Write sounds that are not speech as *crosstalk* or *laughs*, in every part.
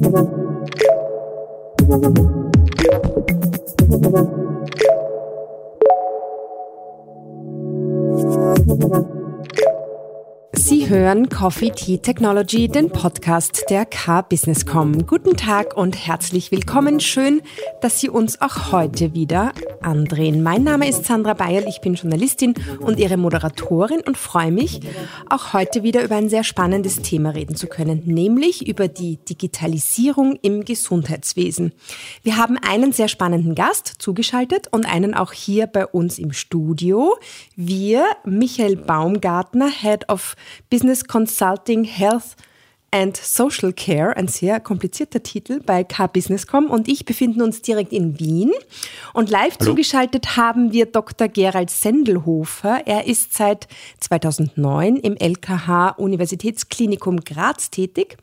Sie hören Coffee Tea Technology, den Podcast der K-Businesscom. Guten Tag und herzlich willkommen. Schön, dass Sie uns auch heute wieder andrehen. Mein Name ist Sandra Bayerl, ich bin Journalistin und Ihre Moderatorin und freue mich, auch heute wieder über ein sehr spannendes Thema reden zu können, nämlich über die Digitalisierung im Gesundheitswesen. Wir haben einen sehr spannenden Gast zugeschaltet und einen auch hier bei uns im Studio. Wir, Michael Baumgartner, Head of Business Consulting Health and Social Care, ein sehr komplizierter Titel bei K-Businesscom und ich befinden uns direkt in Wien und live Hallo. zugeschaltet haben wir Dr. Gerald Sendelhofer. Er ist seit 2009 im LKH Universitätsklinikum Graz tätig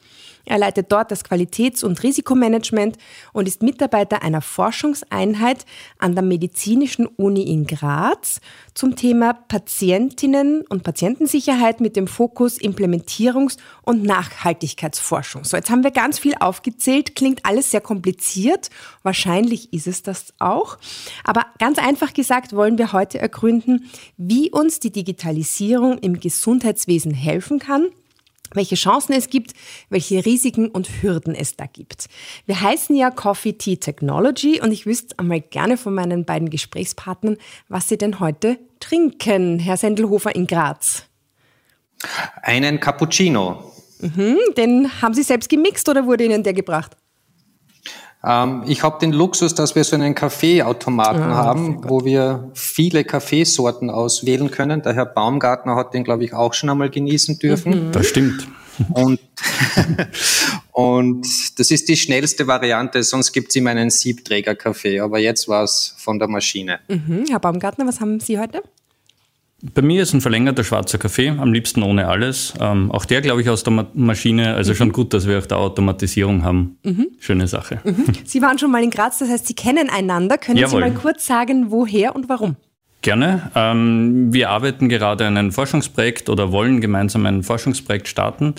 er leitet dort das Qualitäts- und Risikomanagement und ist Mitarbeiter einer Forschungseinheit an der Medizinischen Uni in Graz zum Thema Patientinnen und Patientensicherheit mit dem Fokus Implementierungs- und Nachhaltigkeitsforschung. So, jetzt haben wir ganz viel aufgezählt, klingt alles sehr kompliziert. Wahrscheinlich ist es das auch. Aber ganz einfach gesagt wollen wir heute ergründen, wie uns die Digitalisierung im Gesundheitswesen helfen kann welche Chancen es gibt, welche Risiken und Hürden es da gibt. Wir heißen ja Coffee Tea Technology und ich wüsste einmal gerne von meinen beiden Gesprächspartnern, was sie denn heute trinken, Herr Sendelhofer in Graz. Einen Cappuccino. Mhm, den haben Sie selbst gemixt oder wurde Ihnen der gebracht? Ähm, ich habe den Luxus, dass wir so einen Kaffeeautomaten ah, haben, wo wir viele Kaffeesorten auswählen können. Der Herr Baumgartner hat den, glaube ich, auch schon einmal genießen dürfen. Mhm. Das stimmt. Und, *laughs* und das ist die schnellste Variante, sonst gibt es immer einen Siebträger-Kaffee. Aber jetzt war es von der Maschine. Mhm. Herr Baumgartner, was haben Sie heute? Bei mir ist ein verlängerter schwarzer Kaffee, am liebsten ohne alles. Ähm, auch der, glaube ich, aus der Ma Maschine. Also mhm. schon gut, dass wir auch da Automatisierung haben. Mhm. Schöne Sache. Mhm. Sie waren schon mal in Graz, das heißt, Sie kennen einander. Können Jawohl. Sie mal kurz sagen, woher und warum? Gerne. Ähm, wir arbeiten gerade an einem Forschungsprojekt oder wollen gemeinsam ein Forschungsprojekt starten.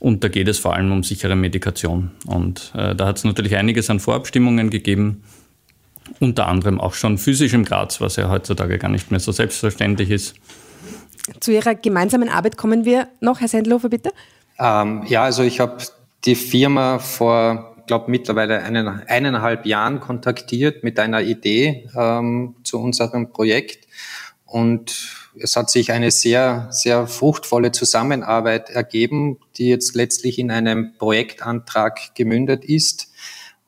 Und da geht es vor allem um sichere Medikation. Und äh, da hat es natürlich einiges an Vorabstimmungen gegeben unter anderem auch schon physisch im Graz, was ja heutzutage gar nicht mehr so selbstverständlich ist. Zu Ihrer gemeinsamen Arbeit kommen wir noch, Herr Sendlofer, bitte. Ähm, ja, also ich habe die Firma vor, glaube mittlerweile einen, eineinhalb Jahren kontaktiert mit einer Idee ähm, zu unserem Projekt und es hat sich eine sehr, sehr fruchtvolle Zusammenarbeit ergeben, die jetzt letztlich in einem Projektantrag gemündet ist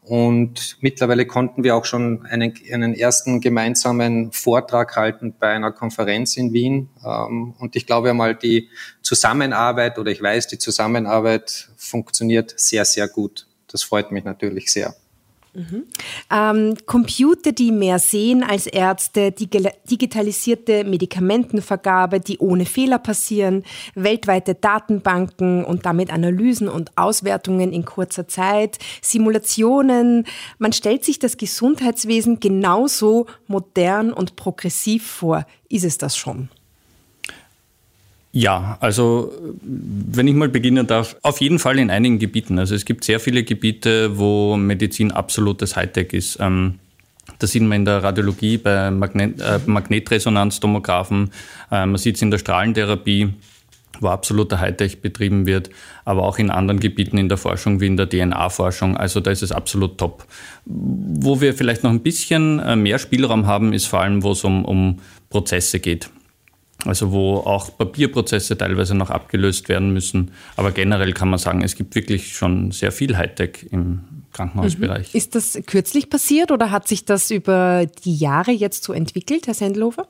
und mittlerweile konnten wir auch schon einen, einen ersten gemeinsamen Vortrag halten bei einer Konferenz in Wien. Ähm, und ich glaube einmal, die Zusammenarbeit oder ich weiß, die Zusammenarbeit funktioniert sehr, sehr gut. Das freut mich natürlich sehr. Mhm. Ähm, Computer, die mehr sehen als Ärzte, die digitalisierte Medikamentenvergabe, die ohne Fehler passieren, weltweite Datenbanken und damit Analysen und Auswertungen in kurzer Zeit, Simulationen. Man stellt sich das Gesundheitswesen genauso modern und progressiv vor. Ist es das schon? Ja, also wenn ich mal beginnen darf, auf jeden Fall in einigen Gebieten. Also es gibt sehr viele Gebiete, wo Medizin absolutes Hightech ist. Ähm, das sieht man in der Radiologie bei Magnet, äh, Magnetresonanztomographen, äh, man sieht es in der Strahlentherapie, wo absoluter Hightech betrieben wird, aber auch in anderen Gebieten in der Forschung wie in der DNA-Forschung. Also da ist es absolut top. Wo wir vielleicht noch ein bisschen äh, mehr Spielraum haben, ist vor allem, wo es um, um Prozesse geht. Also wo auch Papierprozesse teilweise noch abgelöst werden müssen. Aber generell kann man sagen, es gibt wirklich schon sehr viel Hightech im Krankenhausbereich. Mhm. Ist das kürzlich passiert oder hat sich das über die Jahre jetzt so entwickelt, Herr Sendelhofer?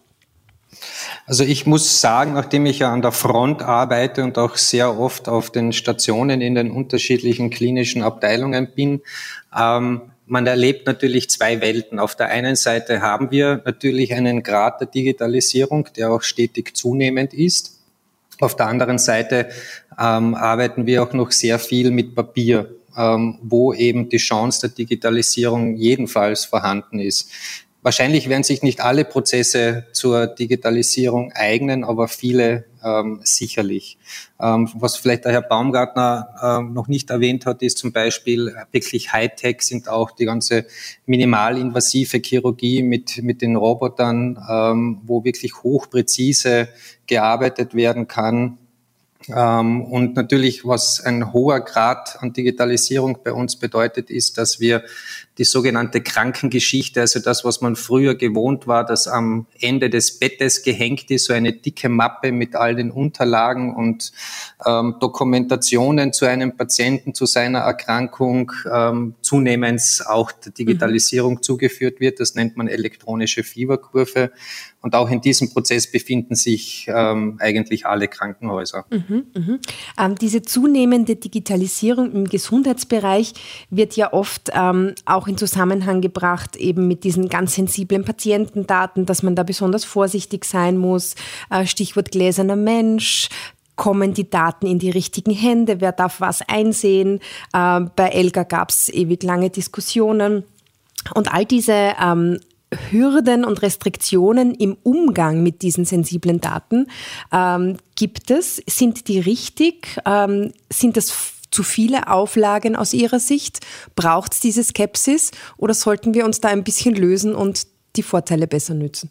Also ich muss sagen, nachdem ich ja an der Front arbeite und auch sehr oft auf den Stationen in den unterschiedlichen klinischen Abteilungen bin, ähm, man erlebt natürlich zwei Welten. Auf der einen Seite haben wir natürlich einen Grad der Digitalisierung, der auch stetig zunehmend ist. Auf der anderen Seite ähm, arbeiten wir auch noch sehr viel mit Papier, ähm, wo eben die Chance der Digitalisierung jedenfalls vorhanden ist. Wahrscheinlich werden sich nicht alle Prozesse zur Digitalisierung eignen, aber viele ähm, sicherlich. Ähm, was vielleicht der Herr Baumgartner ähm, noch nicht erwähnt hat, ist zum Beispiel wirklich Hightech sind auch die ganze minimalinvasive Chirurgie mit, mit den Robotern, ähm, wo wirklich hochpräzise gearbeitet werden kann ähm, und natürlich, was ein hoher Grad an Digitalisierung bei uns bedeutet, ist, dass wir die sogenannte Krankengeschichte, also das, was man früher gewohnt war, dass am Ende des Bettes gehängt ist, so eine dicke Mappe mit all den Unterlagen und ähm, Dokumentationen zu einem Patienten, zu seiner Erkrankung, ähm, zunehmend auch der Digitalisierung mhm. zugeführt wird. Das nennt man elektronische Fieberkurve. Und auch in diesem Prozess befinden sich ähm, eigentlich alle Krankenhäuser. Mhm, mh. ähm, diese zunehmende Digitalisierung im Gesundheitsbereich wird ja oft ähm, auch in Zusammenhang gebracht, eben mit diesen ganz sensiblen Patientendaten, dass man da besonders vorsichtig sein muss. Äh, Stichwort gläserner Mensch, kommen die Daten in die richtigen Hände, wer darf was einsehen. Äh, bei Elga gab es ewig lange Diskussionen. Und all diese ähm, Hürden und Restriktionen im Umgang mit diesen sensiblen Daten ähm, gibt es? Sind die richtig? Ähm, sind das zu viele Auflagen aus Ihrer Sicht? Braucht es diese Skepsis oder sollten wir uns da ein bisschen lösen und die Vorteile besser nützen?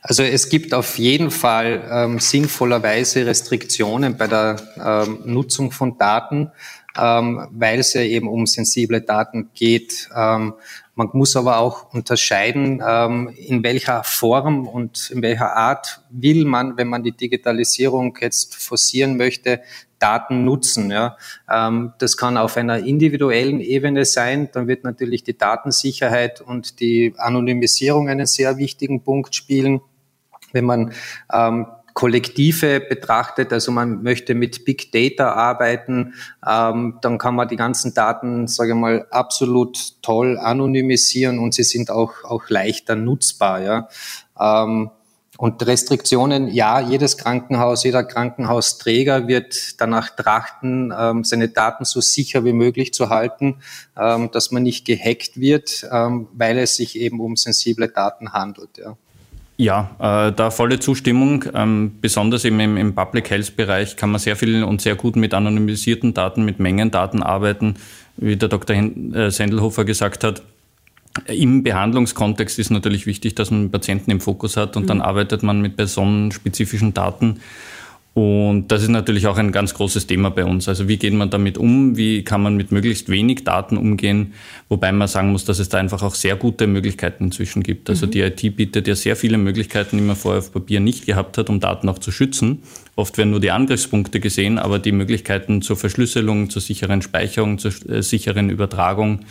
Also es gibt auf jeden Fall ähm, sinnvollerweise Restriktionen bei der ähm, Nutzung von Daten, ähm, weil es ja eben um sensible Daten geht. Ähm, man muss aber auch unterscheiden, ähm, in welcher Form und in welcher Art will man, wenn man die Digitalisierung jetzt forcieren möchte, Daten nutzen. Ja. Ähm, das kann auf einer individuellen Ebene sein. Dann wird natürlich die Datensicherheit und die Anonymisierung einen sehr wichtigen Punkt spielen. Wenn man ähm, Kollektive betrachtet, also man möchte mit Big Data arbeiten, ähm, dann kann man die ganzen Daten, sage ich mal, absolut toll anonymisieren und sie sind auch, auch leichter nutzbar. Ja. Ähm, und Restriktionen, ja, jedes Krankenhaus, jeder Krankenhausträger wird danach trachten, ähm, seine Daten so sicher wie möglich zu halten, ähm, dass man nicht gehackt wird, ähm, weil es sich eben um sensible Daten handelt. Ja. Ja, äh, da volle Zustimmung. Ähm, besonders eben im, im Public Health Bereich kann man sehr viel und sehr gut mit anonymisierten Daten, mit Mengendaten arbeiten, wie der Dr. Äh, Sendelhofer gesagt hat. Im Behandlungskontext ist natürlich wichtig, dass man Patienten im Fokus hat und mhm. dann arbeitet man mit personenspezifischen Daten. Und das ist natürlich auch ein ganz großes Thema bei uns. Also wie geht man damit um? Wie kann man mit möglichst wenig Daten umgehen? Wobei man sagen muss, dass es da einfach auch sehr gute Möglichkeiten inzwischen gibt. Also mhm. die IT bietet ja sehr viele Möglichkeiten, die man vorher auf Papier nicht gehabt hat, um Daten auch zu schützen. Oft werden nur die Angriffspunkte gesehen, aber die Möglichkeiten zur Verschlüsselung, zur sicheren Speicherung, zur äh, sicheren Übertragung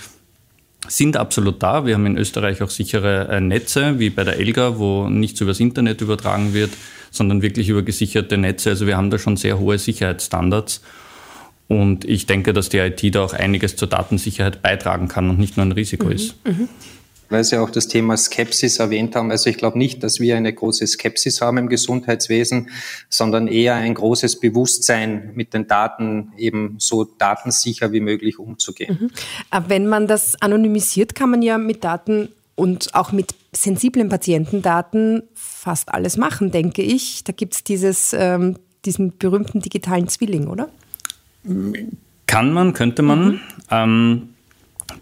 sind absolut da. Wir haben in Österreich auch sichere äh, Netze, wie bei der Elga, wo nichts übers Internet übertragen wird sondern wirklich über gesicherte Netze. Also wir haben da schon sehr hohe Sicherheitsstandards. Und ich denke, dass die IT da auch einiges zur Datensicherheit beitragen kann und nicht nur ein Risiko mhm. ist. Mhm. Weil Sie auch das Thema Skepsis erwähnt haben. Also ich glaube nicht, dass wir eine große Skepsis haben im Gesundheitswesen, sondern eher ein großes Bewusstsein, mit den Daten eben so datensicher wie möglich umzugehen. Mhm. Wenn man das anonymisiert, kann man ja mit Daten und auch mit sensiblen Patientendaten fast alles machen, denke ich. Da gibt es dieses, ähm, diesen berühmten digitalen Zwilling, oder? Kann man, könnte man. Mhm. Ähm,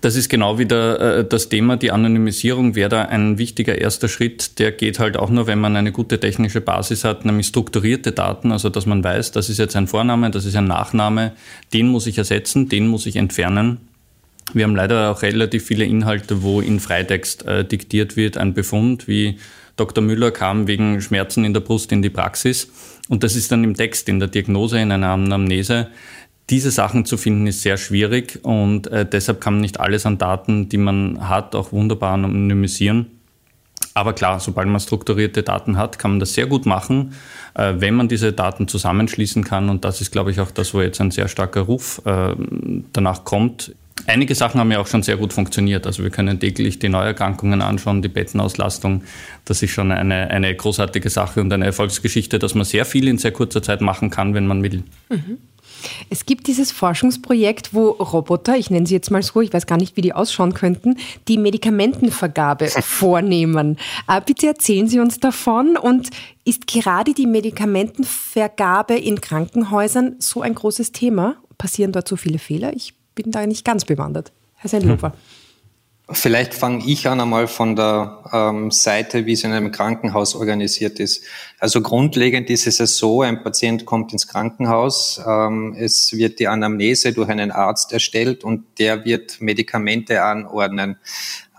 das ist genau wieder äh, das Thema. Die Anonymisierung wäre da ein wichtiger erster Schritt. Der geht halt auch nur, wenn man eine gute technische Basis hat, nämlich strukturierte Daten, also dass man weiß, das ist jetzt ein Vorname, das ist ein Nachname, den muss ich ersetzen, den muss ich entfernen. Wir haben leider auch relativ viele Inhalte, wo in Freitext äh, diktiert wird, ein Befund wie Dr. Müller kam wegen Schmerzen in der Brust in die Praxis. Und das ist dann im Text, in der Diagnose, in einer Anamnese. Diese Sachen zu finden ist sehr schwierig und äh, deshalb kann man nicht alles an Daten, die man hat, auch wunderbar anonymisieren. Aber klar, sobald man strukturierte Daten hat, kann man das sehr gut machen, äh, wenn man diese Daten zusammenschließen kann. Und das ist, glaube ich, auch das, wo jetzt ein sehr starker Ruf äh, danach kommt, Einige Sachen haben ja auch schon sehr gut funktioniert. Also wir können täglich die Neuerkrankungen anschauen, die Bettenauslastung. Das ist schon eine, eine großartige Sache und eine Erfolgsgeschichte, dass man sehr viel in sehr kurzer Zeit machen kann, wenn man will. Mhm. Es gibt dieses Forschungsprojekt, wo Roboter, ich nenne sie jetzt mal so, ich weiß gar nicht, wie die ausschauen könnten, die Medikamentenvergabe *laughs* vornehmen. Äh, bitte erzählen Sie uns davon und ist gerade die Medikamentenvergabe in Krankenhäusern so ein großes Thema? Passieren dort so viele Fehler? Ich bin da nicht ganz bewandert. Herr Sendlofer. Hm. Vielleicht fange ich an einmal von der ähm, Seite, wie es in einem Krankenhaus organisiert ist. Also grundlegend ist es ja so, ein Patient kommt ins Krankenhaus, ähm, es wird die Anamnese durch einen Arzt erstellt und der wird Medikamente anordnen.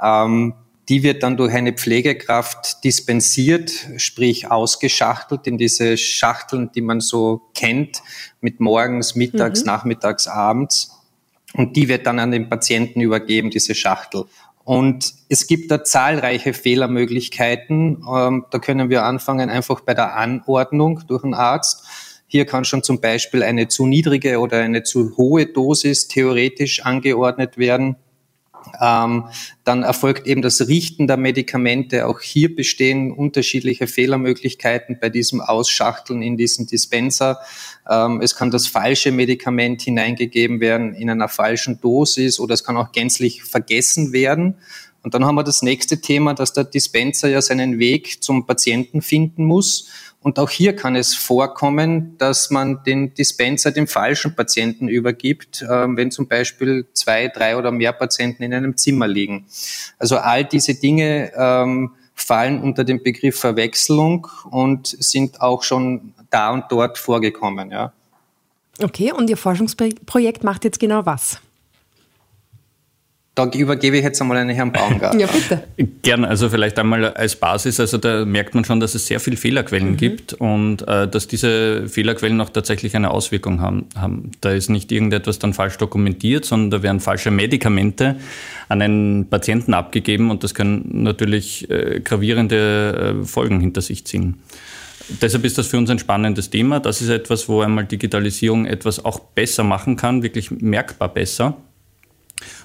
Ähm, die wird dann durch eine Pflegekraft dispensiert, sprich ausgeschachtelt in diese Schachteln, die man so kennt, mit morgens, mittags, mhm. nachmittags, abends und die wird dann an den Patienten übergeben, diese Schachtel. Und es gibt da zahlreiche Fehlermöglichkeiten. Ähm, da können wir anfangen einfach bei der Anordnung durch einen Arzt. Hier kann schon zum Beispiel eine zu niedrige oder eine zu hohe Dosis theoretisch angeordnet werden. Ähm, dann erfolgt eben das Richten der Medikamente. Auch hier bestehen unterschiedliche Fehlermöglichkeiten bei diesem Ausschachteln in diesen Dispenser. Ähm, es kann das falsche Medikament hineingegeben werden in einer falschen Dosis oder es kann auch gänzlich vergessen werden. Und dann haben wir das nächste Thema, dass der Dispenser ja seinen Weg zum Patienten finden muss. Und auch hier kann es vorkommen, dass man den Dispenser dem falschen Patienten übergibt, äh, wenn zum Beispiel zwei, drei oder mehr Patienten in einem Zimmer liegen. Also all diese Dinge ähm, fallen unter den Begriff Verwechslung und sind auch schon da und dort vorgekommen. Ja. Okay, und Ihr Forschungsprojekt macht jetzt genau was? Da übergebe ich jetzt einmal an Herrn Baumgart. ja, bitte. Gerne, also vielleicht einmal als Basis, also da merkt man schon, dass es sehr viele Fehlerquellen mhm. gibt und äh, dass diese Fehlerquellen auch tatsächlich eine Auswirkung haben, haben. Da ist nicht irgendetwas dann falsch dokumentiert, sondern da werden falsche Medikamente an einen Patienten abgegeben und das können natürlich äh, gravierende äh, Folgen hinter sich ziehen. Deshalb ist das für uns ein spannendes Thema. Das ist etwas, wo einmal Digitalisierung etwas auch besser machen kann, wirklich merkbar besser.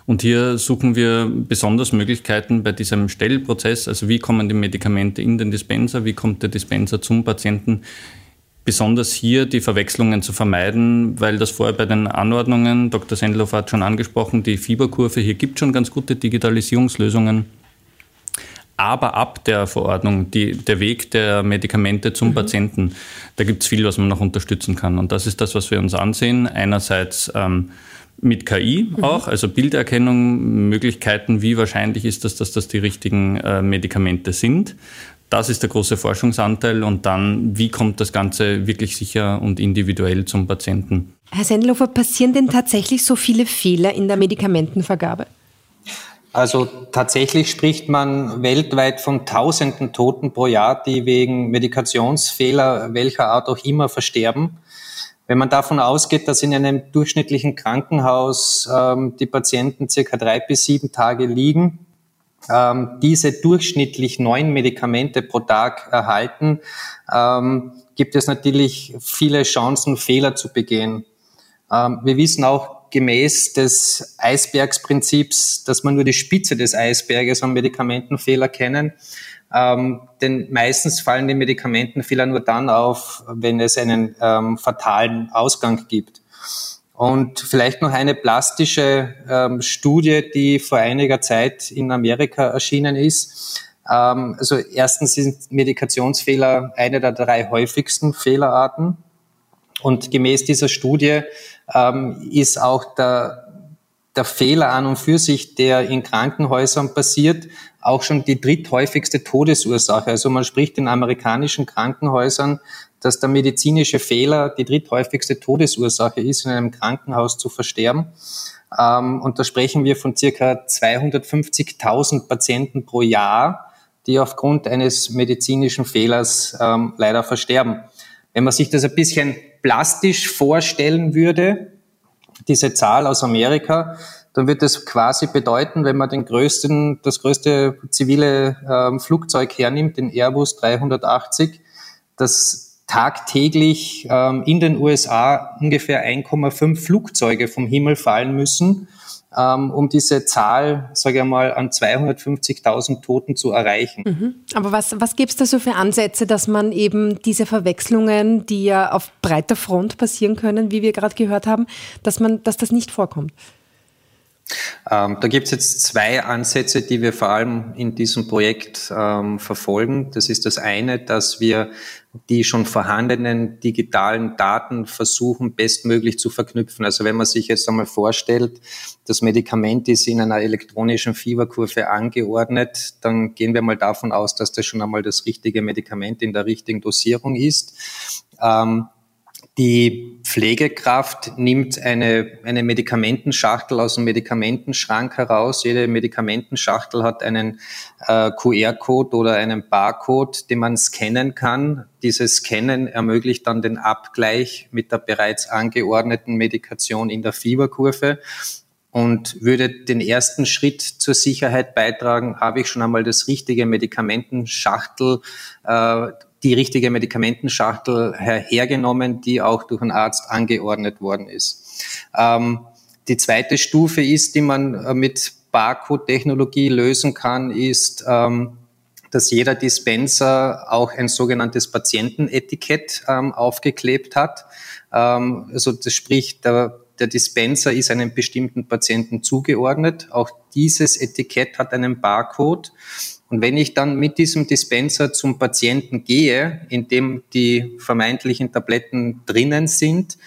Und hier suchen wir besonders Möglichkeiten bei diesem Stellprozess, also wie kommen die Medikamente in den Dispenser, wie kommt der Dispenser zum Patienten, besonders hier die Verwechslungen zu vermeiden, weil das vorher bei den Anordnungen, Dr. Sendloff hat schon angesprochen, die Fieberkurve, hier gibt schon ganz gute Digitalisierungslösungen. Aber ab der Verordnung, die, der Weg der Medikamente zum mhm. Patienten, da gibt es viel, was man noch unterstützen kann. Und das ist das, was wir uns ansehen. Einerseits ähm, mit KI mhm. auch, also Bilderkennung, Möglichkeiten, wie wahrscheinlich ist das, dass das die richtigen äh, Medikamente sind. Das ist der große Forschungsanteil und dann, wie kommt das Ganze wirklich sicher und individuell zum Patienten? Herr Sendelhofer, passieren denn tatsächlich so viele Fehler in der Medikamentenvergabe? Also tatsächlich spricht man weltweit von tausenden Toten pro Jahr, die wegen Medikationsfehler welcher Art auch immer versterben. Wenn man davon ausgeht, dass in einem durchschnittlichen Krankenhaus ähm, die Patienten circa drei bis sieben Tage liegen, ähm, diese durchschnittlich neun Medikamente pro Tag erhalten, ähm, gibt es natürlich viele Chancen, Fehler zu begehen. Ähm, wir wissen auch gemäß des Eisbergsprinzips, dass man nur die Spitze des Eisberges an Medikamentenfehler kennen. Ähm, denn meistens fallen die Medikamentenfehler nur dann auf, wenn es einen ähm, fatalen Ausgang gibt. Und vielleicht noch eine plastische ähm, Studie, die vor einiger Zeit in Amerika erschienen ist. Ähm, also erstens sind Medikationsfehler eine der drei häufigsten Fehlerarten. Und gemäß dieser Studie ähm, ist auch der, der Fehler an und für sich, der in Krankenhäusern passiert, auch schon die dritthäufigste Todesursache. Also man spricht in amerikanischen Krankenhäusern, dass der medizinische Fehler die dritthäufigste Todesursache ist, in einem Krankenhaus zu versterben. Ähm, und da sprechen wir von circa 250.000 Patienten pro Jahr, die aufgrund eines medizinischen Fehlers ähm, leider versterben. Wenn man sich das ein bisschen plastisch vorstellen würde, diese Zahl aus Amerika, dann wird das quasi bedeuten, wenn man den größten, das größte zivile ähm, Flugzeug hernimmt, den Airbus 380, dass tagtäglich ähm, in den USA ungefähr 1,5 Flugzeuge vom Himmel fallen müssen, um diese Zahl, sage ich mal, an 250.000 Toten zu erreichen. Mhm. Aber was, was gibt es da so für Ansätze, dass man eben diese Verwechslungen, die ja auf breiter Front passieren können, wie wir gerade gehört haben, dass man, dass das nicht vorkommt? Ähm, da gibt es jetzt zwei Ansätze, die wir vor allem in diesem Projekt ähm, verfolgen. Das ist das eine, dass wir die schon vorhandenen digitalen Daten versuchen, bestmöglich zu verknüpfen. Also wenn man sich jetzt einmal vorstellt, das Medikament ist in einer elektronischen Fieberkurve angeordnet, dann gehen wir mal davon aus, dass das schon einmal das richtige Medikament in der richtigen Dosierung ist. Ähm, die Pflegekraft nimmt eine, eine Medikamentenschachtel aus dem Medikamentenschrank heraus. Jede Medikamentenschachtel hat einen äh, QR-Code oder einen Barcode, den man scannen kann. Dieses Scannen ermöglicht dann den Abgleich mit der bereits angeordneten Medikation in der Fieberkurve und würde den ersten Schritt zur Sicherheit beitragen, habe ich schon einmal das richtige Medikamentenschachtel äh, die richtige Medikamentenschachtel hergenommen, die auch durch einen Arzt angeordnet worden ist. Ähm, die zweite Stufe ist, die man äh, mit Barcode-Technologie lösen kann, ist, ähm, dass jeder Dispenser auch ein sogenanntes Patientenetikett ähm, aufgeklebt hat. Ähm, also das spricht, der, der Dispenser ist einem bestimmten Patienten zugeordnet. Auch dieses Etikett hat einen Barcode. Und wenn ich dann mit diesem Dispenser zum Patienten gehe, in dem die vermeintlichen Tabletten drinnen sind,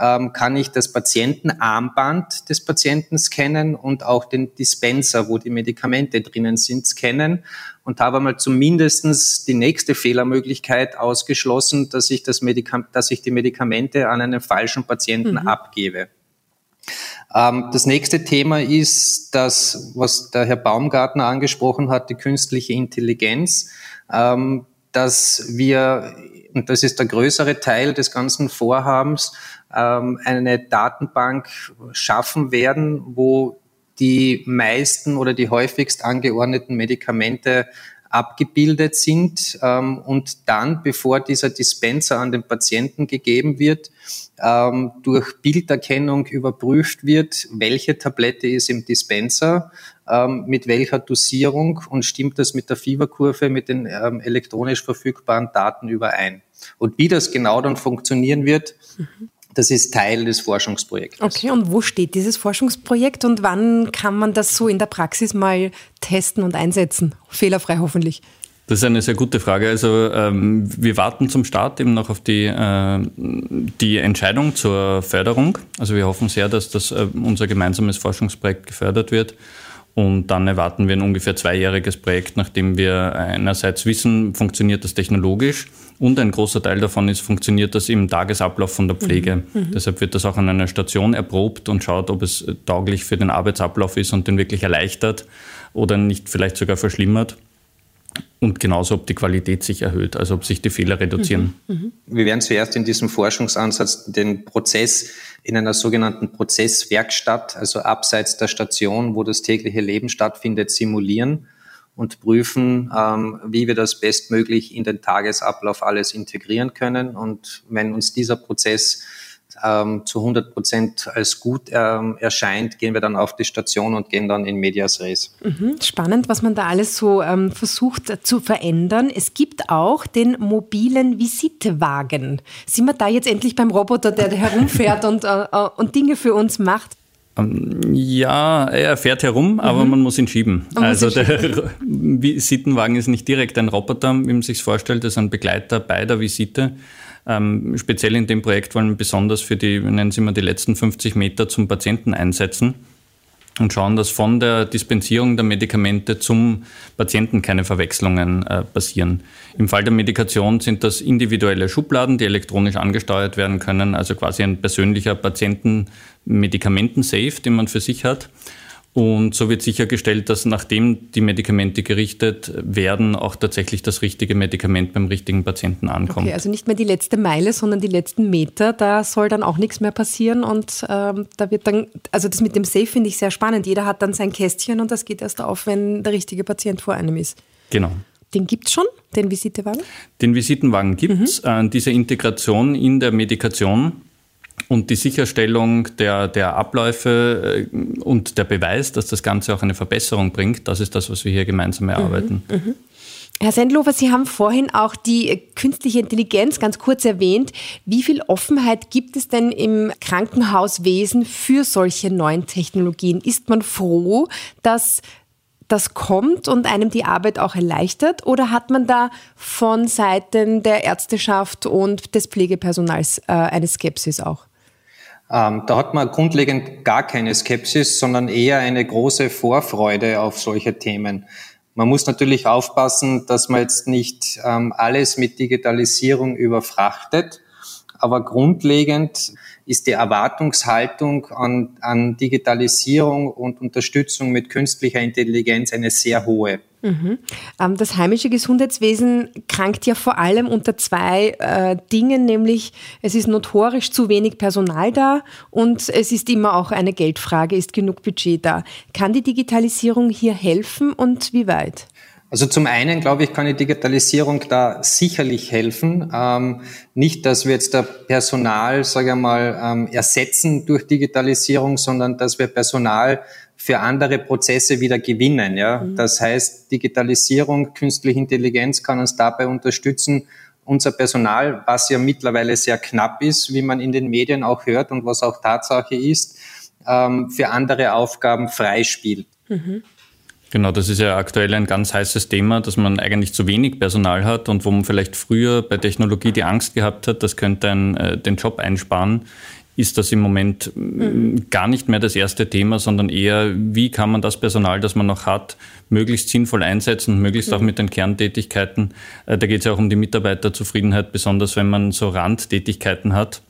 ähm, kann ich das Patientenarmband des Patienten scannen und auch den Dispenser, wo die Medikamente drinnen sind, scannen und habe mal zumindestens die nächste Fehlermöglichkeit ausgeschlossen, dass ich das Medikament, dass ich die Medikamente an einen falschen Patienten mhm. abgebe. Ähm, das nächste Thema ist das, was der Herr Baumgartner angesprochen hat, die künstliche Intelligenz, ähm, dass wir, und das ist der größere Teil des ganzen Vorhabens, ähm, eine Datenbank schaffen werden, wo die meisten oder die häufigst angeordneten Medikamente abgebildet sind und dann, bevor dieser Dispenser an den Patienten gegeben wird, ähm, durch Bilderkennung überprüft wird, welche Tablette ist im Dispenser, ähm, mit welcher Dosierung und stimmt das mit der Fieberkurve, mit den ähm, elektronisch verfügbaren Daten überein. Und wie das genau dann funktionieren wird, mhm. Das ist Teil des Forschungsprojekts. Okay, und wo steht dieses Forschungsprojekt und wann kann man das so in der Praxis mal testen und einsetzen? Fehlerfrei hoffentlich. Das ist eine sehr gute Frage. Also ähm, wir warten zum Start eben noch auf die, äh, die Entscheidung zur Förderung. Also wir hoffen sehr, dass das äh, unser gemeinsames Forschungsprojekt gefördert wird. Und dann erwarten wir ein ungefähr zweijähriges Projekt, nachdem wir einerseits wissen, funktioniert das technologisch und ein großer Teil davon ist, funktioniert das im Tagesablauf von der Pflege. Mhm. mhm. Deshalb wird das auch an einer Station erprobt und schaut, ob es tauglich für den Arbeitsablauf ist und den wirklich erleichtert oder nicht vielleicht sogar verschlimmert. Und genauso, ob die Qualität sich erhöht, also ob sich die Fehler reduzieren. Mhm. Mhm. Wir werden zuerst in diesem Forschungsansatz den Prozess in einer sogenannten Prozesswerkstatt, also abseits der Station, wo das tägliche Leben stattfindet, simulieren und prüfen, ähm, wie wir das bestmöglich in den Tagesablauf alles integrieren können. Und wenn uns dieser Prozess ähm, zu 100 Prozent als gut ähm, erscheint, gehen wir dann auf die Station und gehen dann in Medias Res. Mhm, spannend, was man da alles so ähm, versucht zu verändern. Es gibt auch den mobilen Visitewagen. Sind wir da jetzt endlich beim Roboter, der herumfährt und, äh, äh, und Dinge für uns macht? Ähm, ja, er fährt herum, aber mhm. man muss ihn schieben. Man also der Visitenwagen ist nicht direkt ein Roboter, wie man sich vorstellt, das ist ein Begleiter bei der Visite. Ähm, speziell in dem Projekt wollen wir besonders für die, nennen Sie mal, die letzten 50 Meter zum Patienten einsetzen und schauen, dass von der Dispensierung der Medikamente zum Patienten keine Verwechslungen äh, passieren. Im Fall der Medikation sind das individuelle Schubladen, die elektronisch angesteuert werden können, also quasi ein persönlicher Patienten-Medikamenten-Safe, den man für sich hat. Und so wird sichergestellt, dass nachdem die Medikamente gerichtet werden, auch tatsächlich das richtige Medikament beim richtigen Patienten ankommt. Okay, also nicht mehr die letzte Meile, sondern die letzten Meter. Da soll dann auch nichts mehr passieren. Und ähm, da wird dann, also das mit dem Safe finde ich sehr spannend. Jeder hat dann sein Kästchen und das geht erst auf, wenn der richtige Patient vor einem ist. Genau. Den gibt es schon, den Visitewagen? Den Visitenwagen gibt es. Mhm. Äh, diese Integration in der Medikation und die Sicherstellung der, der Abläufe äh, und der Beweis, dass das Ganze auch eine Verbesserung bringt, das ist das, was wir hier gemeinsam erarbeiten. Mhm. Mhm. Herr Sendlofer, Sie haben vorhin auch die künstliche Intelligenz ganz kurz erwähnt. Wie viel Offenheit gibt es denn im Krankenhauswesen für solche neuen Technologien? Ist man froh, dass das kommt und einem die Arbeit auch erleichtert? Oder hat man da von Seiten der Ärzteschaft und des Pflegepersonals äh, eine Skepsis auch? Ähm, da hat man grundlegend gar keine Skepsis, sondern eher eine große Vorfreude auf solche Themen. Man muss natürlich aufpassen, dass man jetzt nicht ähm, alles mit Digitalisierung überfrachtet, aber grundlegend ist die Erwartungshaltung an, an Digitalisierung und Unterstützung mit künstlicher Intelligenz eine sehr hohe. Mhm. Ähm, das heimische Gesundheitswesen krankt ja vor allem unter zwei äh, Dingen, nämlich es ist notorisch zu wenig Personal da und es ist immer auch eine Geldfrage, ist genug Budget da. Kann die Digitalisierung hier helfen und wie weit? Also zum einen, glaube ich, kann die Digitalisierung da sicherlich helfen. Ähm, nicht, dass wir jetzt da Personal, sage ich mal, ähm, ersetzen durch Digitalisierung, sondern dass wir Personal für andere Prozesse wieder gewinnen. Ja? Mhm. Das heißt, Digitalisierung, künstliche Intelligenz kann uns dabei unterstützen, unser Personal, was ja mittlerweile sehr knapp ist, wie man in den Medien auch hört und was auch Tatsache ist, ähm, für andere Aufgaben freispielt. Mhm. Genau, das ist ja aktuell ein ganz heißes Thema, dass man eigentlich zu wenig Personal hat und wo man vielleicht früher bei Technologie die Angst gehabt hat, das könnte einen, äh, den Job einsparen, ist das im Moment mhm. gar nicht mehr das erste Thema, sondern eher, wie kann man das Personal, das man noch hat, möglichst sinnvoll einsetzen und möglichst mhm. auch mit den Kerntätigkeiten. Äh, da geht es ja auch um die Mitarbeiterzufriedenheit, besonders wenn man so Randtätigkeiten hat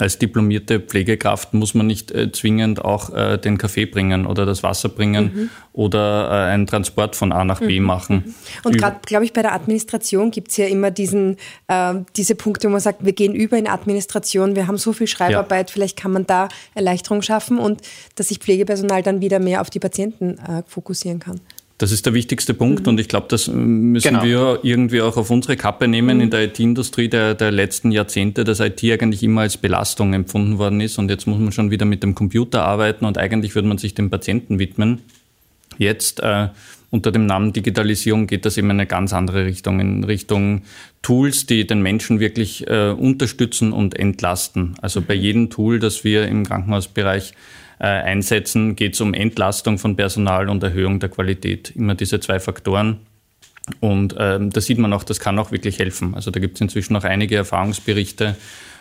als diplomierte Pflegekraft muss man nicht äh, zwingend auch äh, den Kaffee bringen oder das Wasser bringen mhm. oder äh, einen Transport von A nach B mhm. machen. Mhm. Und gerade, glaube ich, bei der Administration gibt es ja immer diesen, äh, diese Punkte, wo man sagt, wir gehen über in Administration, wir haben so viel Schreibarbeit, ja. vielleicht kann man da Erleichterung schaffen und dass sich Pflegepersonal dann wieder mehr auf die Patienten äh, fokussieren kann. Das ist der wichtigste Punkt mhm. und ich glaube, das müssen genau. wir irgendwie auch auf unsere Kappe nehmen mhm. in der IT-Industrie der, der letzten Jahrzehnte, dass IT eigentlich immer als Belastung empfunden worden ist und jetzt muss man schon wieder mit dem Computer arbeiten und eigentlich würde man sich dem Patienten widmen. Jetzt äh, unter dem Namen Digitalisierung geht das in eine ganz andere Richtung, in Richtung Tools, die den Menschen wirklich äh, unterstützen und entlasten. Also bei jedem Tool, das wir im Krankenhausbereich äh, einsetzen, geht es um Entlastung von Personal und Erhöhung der Qualität. Immer diese zwei Faktoren. Und ähm, da sieht man auch, das kann auch wirklich helfen. Also da gibt es inzwischen auch einige Erfahrungsberichte,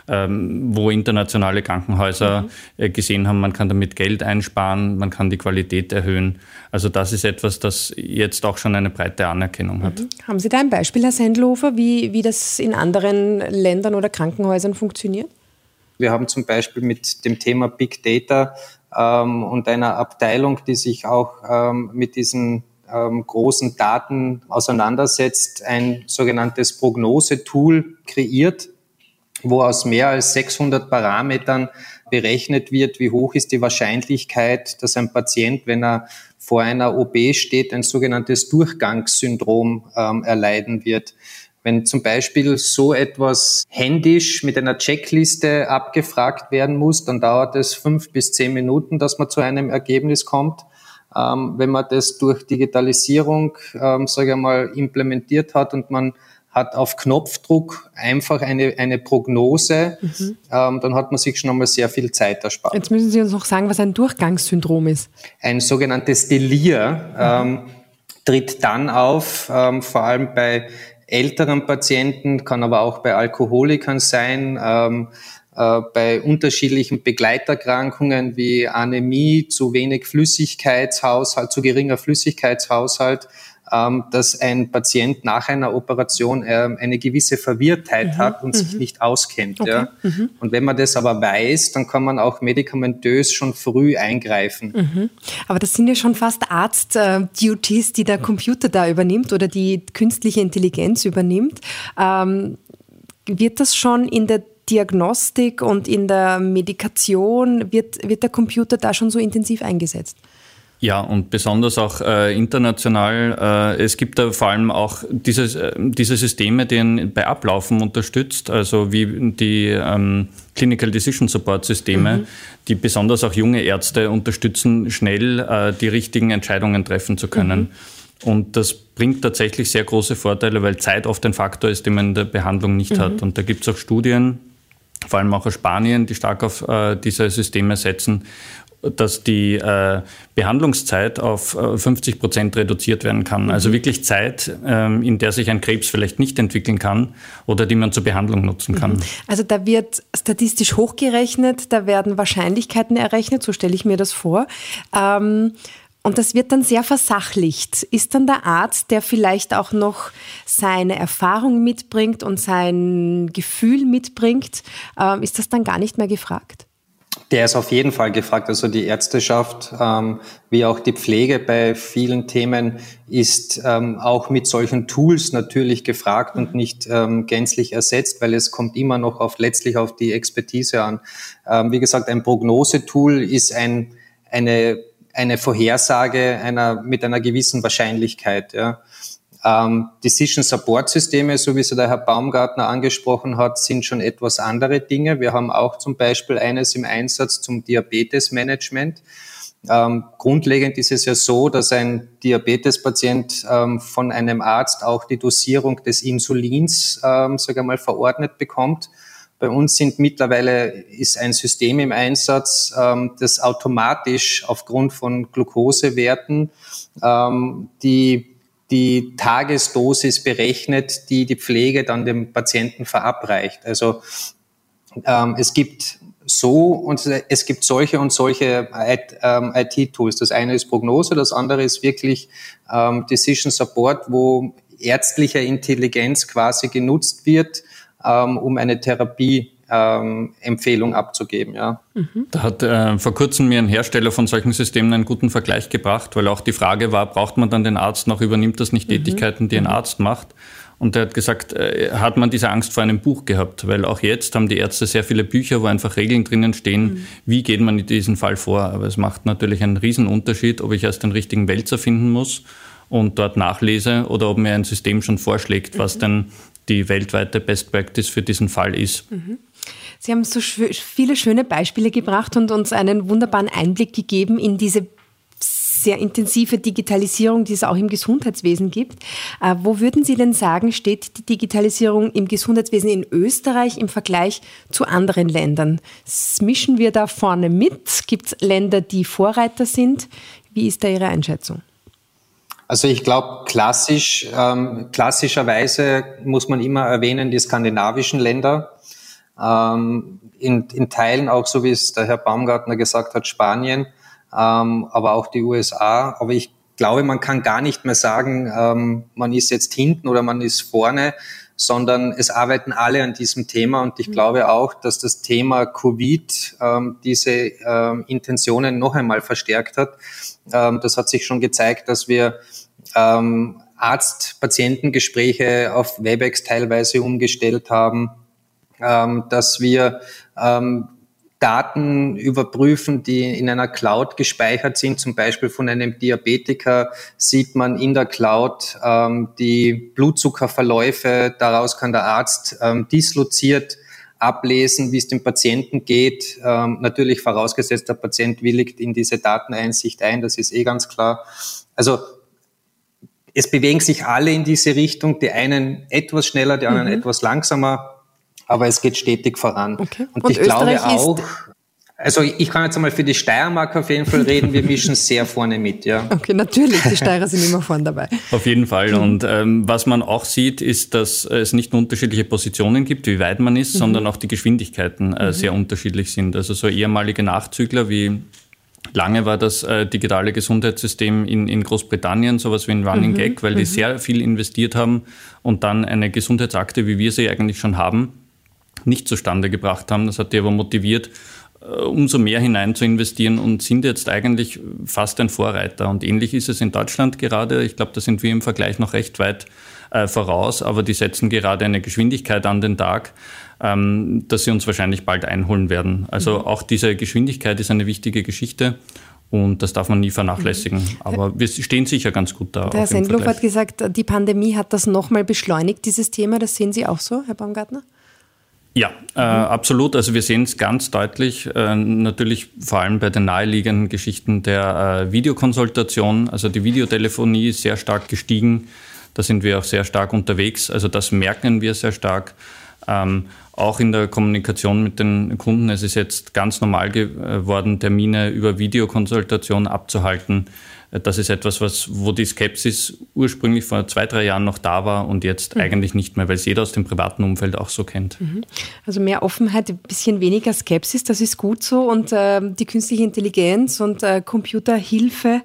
wo internationale Krankenhäuser mhm. äh, gesehen haben, man kann damit Geld einsparen, man kann die Qualität erhöhen. Also das ist etwas, das jetzt auch schon eine breite Anerkennung hat. Mhm. Haben Sie da ein Beispiel, Herr Sendlofer, wie, wie das in anderen Ländern oder Krankenhäusern funktioniert? Wir haben zum Beispiel mit dem Thema Big Data ähm, und einer Abteilung, die sich auch ähm, mit diesen ähm, großen Daten auseinandersetzt, ein sogenanntes Prognosetool kreiert, wo aus mehr als 600 Parametern berechnet wird, wie hoch ist die Wahrscheinlichkeit, dass ein Patient, wenn er vor einer OB steht, ein sogenanntes Durchgangssyndrom ähm, erleiden wird. Wenn zum Beispiel so etwas händisch mit einer Checkliste abgefragt werden muss, dann dauert es fünf bis zehn Minuten, dass man zu einem Ergebnis kommt. Ähm, wenn man das durch Digitalisierung, ähm, sage ich mal, implementiert hat und man hat auf Knopfdruck einfach eine, eine Prognose, mhm. ähm, dann hat man sich schon einmal sehr viel Zeit erspart. Jetzt müssen Sie uns noch sagen, was ein Durchgangssyndrom ist. Ein sogenanntes Delir ähm, tritt dann auf, ähm, vor allem bei älteren Patienten, kann aber auch bei Alkoholikern sein, ähm, äh, bei unterschiedlichen Begleiterkrankungen wie Anämie, zu wenig Flüssigkeitshaushalt, zu geringer Flüssigkeitshaushalt, dass ein Patient nach einer Operation äh, eine gewisse Verwirrtheit mhm. hat und mhm. sich nicht auskennt. Okay. Ja. Mhm. Und wenn man das aber weiß, dann kann man auch medikamentös schon früh eingreifen. Mhm. Aber das sind ja schon fast Arzt-Duties, die der Computer da übernimmt oder die künstliche Intelligenz übernimmt. Ähm, wird das schon in der Diagnostik und in der Medikation, wird, wird der Computer da schon so intensiv eingesetzt? Ja, und besonders auch äh, international. Äh, es gibt da vor allem auch dieses, äh, diese Systeme, die bei Ablaufen unterstützt, also wie die ähm, Clinical Decision Support Systeme, mhm. die besonders auch junge Ärzte unterstützen, schnell äh, die richtigen Entscheidungen treffen zu können. Mhm. Und das bringt tatsächlich sehr große Vorteile, weil Zeit oft ein Faktor ist, den man in der Behandlung nicht mhm. hat. Und da gibt es auch Studien, vor allem auch aus Spanien, die stark auf äh, diese Systeme setzen, dass die äh, Behandlungszeit auf äh, 50 Prozent reduziert werden kann. Mhm. Also wirklich Zeit, ähm, in der sich ein Krebs vielleicht nicht entwickeln kann oder die man zur Behandlung nutzen kann. Mhm. Also da wird statistisch hochgerechnet, da werden Wahrscheinlichkeiten errechnet, so stelle ich mir das vor. Ähm, und das wird dann sehr versachlicht. Ist dann der Arzt, der vielleicht auch noch seine Erfahrung mitbringt und sein Gefühl mitbringt, äh, ist das dann gar nicht mehr gefragt? Der ist auf jeden Fall gefragt. Also die Ärzteschaft ähm, wie auch die Pflege bei vielen Themen ist ähm, auch mit solchen Tools natürlich gefragt und nicht ähm, gänzlich ersetzt, weil es kommt immer noch auf letztlich auf die Expertise an. Ähm, wie gesagt, ein Prognosetool ist ein, eine, eine Vorhersage einer, mit einer gewissen Wahrscheinlichkeit. Ja. Ähm, Decision Support Systeme, so wie sie der Herr Baumgartner angesprochen hat, sind schon etwas andere Dinge. Wir haben auch zum Beispiel eines im Einsatz zum Diabetesmanagement. Ähm, grundlegend ist es ja so, dass ein Diabetespatient ähm, von einem Arzt auch die Dosierung des Insulins, ähm, sage mal, verordnet bekommt. Bei uns sind mittlerweile ist ein System im Einsatz, ähm, das automatisch aufgrund von Glukosewerten ähm, die die Tagesdosis berechnet, die die Pflege dann dem Patienten verabreicht. Also ähm, es gibt so und es gibt solche und solche IT-Tools. Ähm, das eine ist Prognose, das andere ist wirklich ähm, Decision Support, wo ärztliche Intelligenz quasi genutzt wird, ähm, um eine Therapie ähm, Empfehlung abzugeben. Ja. Mhm. Da hat äh, vor kurzem mir ein Hersteller von solchen Systemen einen guten Vergleich gebracht, weil auch die Frage war, braucht man dann den Arzt noch, übernimmt das nicht mhm. Tätigkeiten, die ein mhm. Arzt macht? Und er hat gesagt, äh, hat man diese Angst vor einem Buch gehabt, weil auch jetzt haben die Ärzte sehr viele Bücher, wo einfach Regeln drinnen stehen, mhm. wie geht man in diesem Fall vor. Aber es macht natürlich einen Riesenunterschied, ob ich erst den richtigen Wälzer finden muss und dort nachlese oder ob mir ein System schon vorschlägt, was mhm. denn die weltweite Best Practice für diesen Fall ist. Mhm. Sie haben so viele schöne Beispiele gebracht und uns einen wunderbaren Einblick gegeben in diese sehr intensive Digitalisierung, die es auch im Gesundheitswesen gibt. Äh, wo würden Sie denn sagen, steht die Digitalisierung im Gesundheitswesen in Österreich im Vergleich zu anderen Ländern? Mischen wir da vorne mit? Gibt es Länder, die Vorreiter sind? Wie ist da Ihre Einschätzung? Also ich glaube, klassisch, ähm, klassischerweise muss man immer erwähnen die skandinavischen Länder. Ähm, in, in Teilen auch, so wie es der Herr Baumgartner gesagt hat, Spanien, ähm, aber auch die USA. Aber ich glaube, man kann gar nicht mehr sagen, ähm, man ist jetzt hinten oder man ist vorne, sondern es arbeiten alle an diesem Thema. Und ich mhm. glaube auch, dass das Thema Covid ähm, diese ähm, Intentionen noch einmal verstärkt hat. Ähm, das hat sich schon gezeigt, dass wir ähm, Arzt-Patientengespräche auf Webex teilweise umgestellt haben ähm, dass wir ähm, Daten überprüfen, die in einer Cloud gespeichert sind. Zum Beispiel von einem Diabetiker sieht man in der Cloud ähm, die Blutzuckerverläufe. Daraus kann der Arzt ähm, disloziert ablesen, wie es dem Patienten geht. Ähm, natürlich vorausgesetzt, der Patient willigt in diese Dateneinsicht ein. Das ist eh ganz klar. Also es bewegen sich alle in diese Richtung. Die einen etwas schneller, die anderen mhm. etwas langsamer aber es geht stetig voran. Okay. Und, Und, ich Österreich glaube auch, also ich kann jetzt einmal für die Steiermark auf jeden Fall reden, wir mischen *laughs* sehr vorne mit, ja. Okay, natürlich, die Steirer sind immer vorne dabei. *laughs* Auf jeden Fall. Mhm. Und ähm, was man auch sieht, ist, dass es nicht nur unterschiedliche Positionen gibt, wie weit man ist, mhm. sondern auch die Geschwindigkeiten äh, mhm. sehr unterschiedlich sind. Also so ehemalige Nachzügler wie Lange war das äh, digitale Gesundheitssystem in, in Großbritannien sowas wie ein Running mhm, Gag, weil die mhm. sehr viel investiert haben und dann eine Gesundheitsakte, wie wir sie eigentlich schon haben, nicht zustande gebracht haben. Das hat die aber motiviert, äh, umso mehr hinein zu investieren und sind jetzt eigentlich fast ein Vorreiter. Und ähnlich ist es in Deutschland gerade. Ich glaube, da sind wir im Vergleich noch recht weit äh, voraus, aber die setzen gerade eine Geschwindigkeit an den Tag, ähm, dass sie uns wahrscheinlich bald einholen werden. Also mhm. auch diese Geschwindigkeit ist eine wichtige Geschichte. Und das darf man nie vernachlässigen. Mhm. Aber wir stehen sicher ganz gut da. Der Herr Sendloff hat gesagt, die Pandemie hat das nochmal beschleunigt, dieses Thema. Das sehen Sie auch so, Herr Baumgartner? Ja, äh, absolut. Also wir sehen es ganz deutlich, äh, natürlich vor allem bei den naheliegenden Geschichten der äh, Videokonsultation. Also die Videotelefonie ist sehr stark gestiegen. Da sind wir auch sehr stark unterwegs. Also das merken wir sehr stark. Ähm, auch in der Kommunikation mit den Kunden. Es ist jetzt ganz normal geworden, Termine über Videokonsultation abzuhalten. Das ist etwas, was, wo die Skepsis ursprünglich vor zwei, drei Jahren noch da war und jetzt mhm. eigentlich nicht mehr, weil es jeder aus dem privaten Umfeld auch so kennt. Mhm. Also mehr Offenheit, ein bisschen weniger Skepsis, das ist gut so. Und äh, die künstliche Intelligenz und äh, Computerhilfe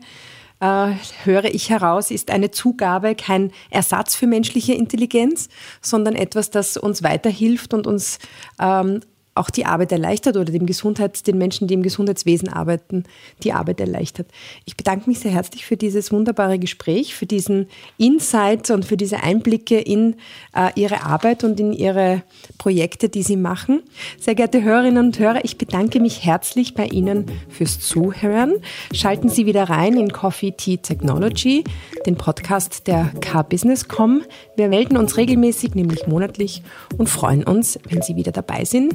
äh, höre ich heraus, ist eine Zugabe kein Ersatz für menschliche Intelligenz, sondern etwas, das uns weiterhilft und uns ähm, auch die Arbeit erleichtert oder dem Gesundheits-, den Menschen, die im Gesundheitswesen arbeiten, die Arbeit erleichtert. Ich bedanke mich sehr herzlich für dieses wunderbare Gespräch, für diesen Insight und für diese Einblicke in äh, Ihre Arbeit und in Ihre Projekte, die Sie machen. Sehr geehrte Hörerinnen und Hörer, ich bedanke mich herzlich bei Ihnen fürs Zuhören. Schalten Sie wieder rein in Coffee Tea Technology, den Podcast der K-Business.com. Wir melden uns regelmäßig, nämlich monatlich und freuen uns, wenn Sie wieder dabei sind.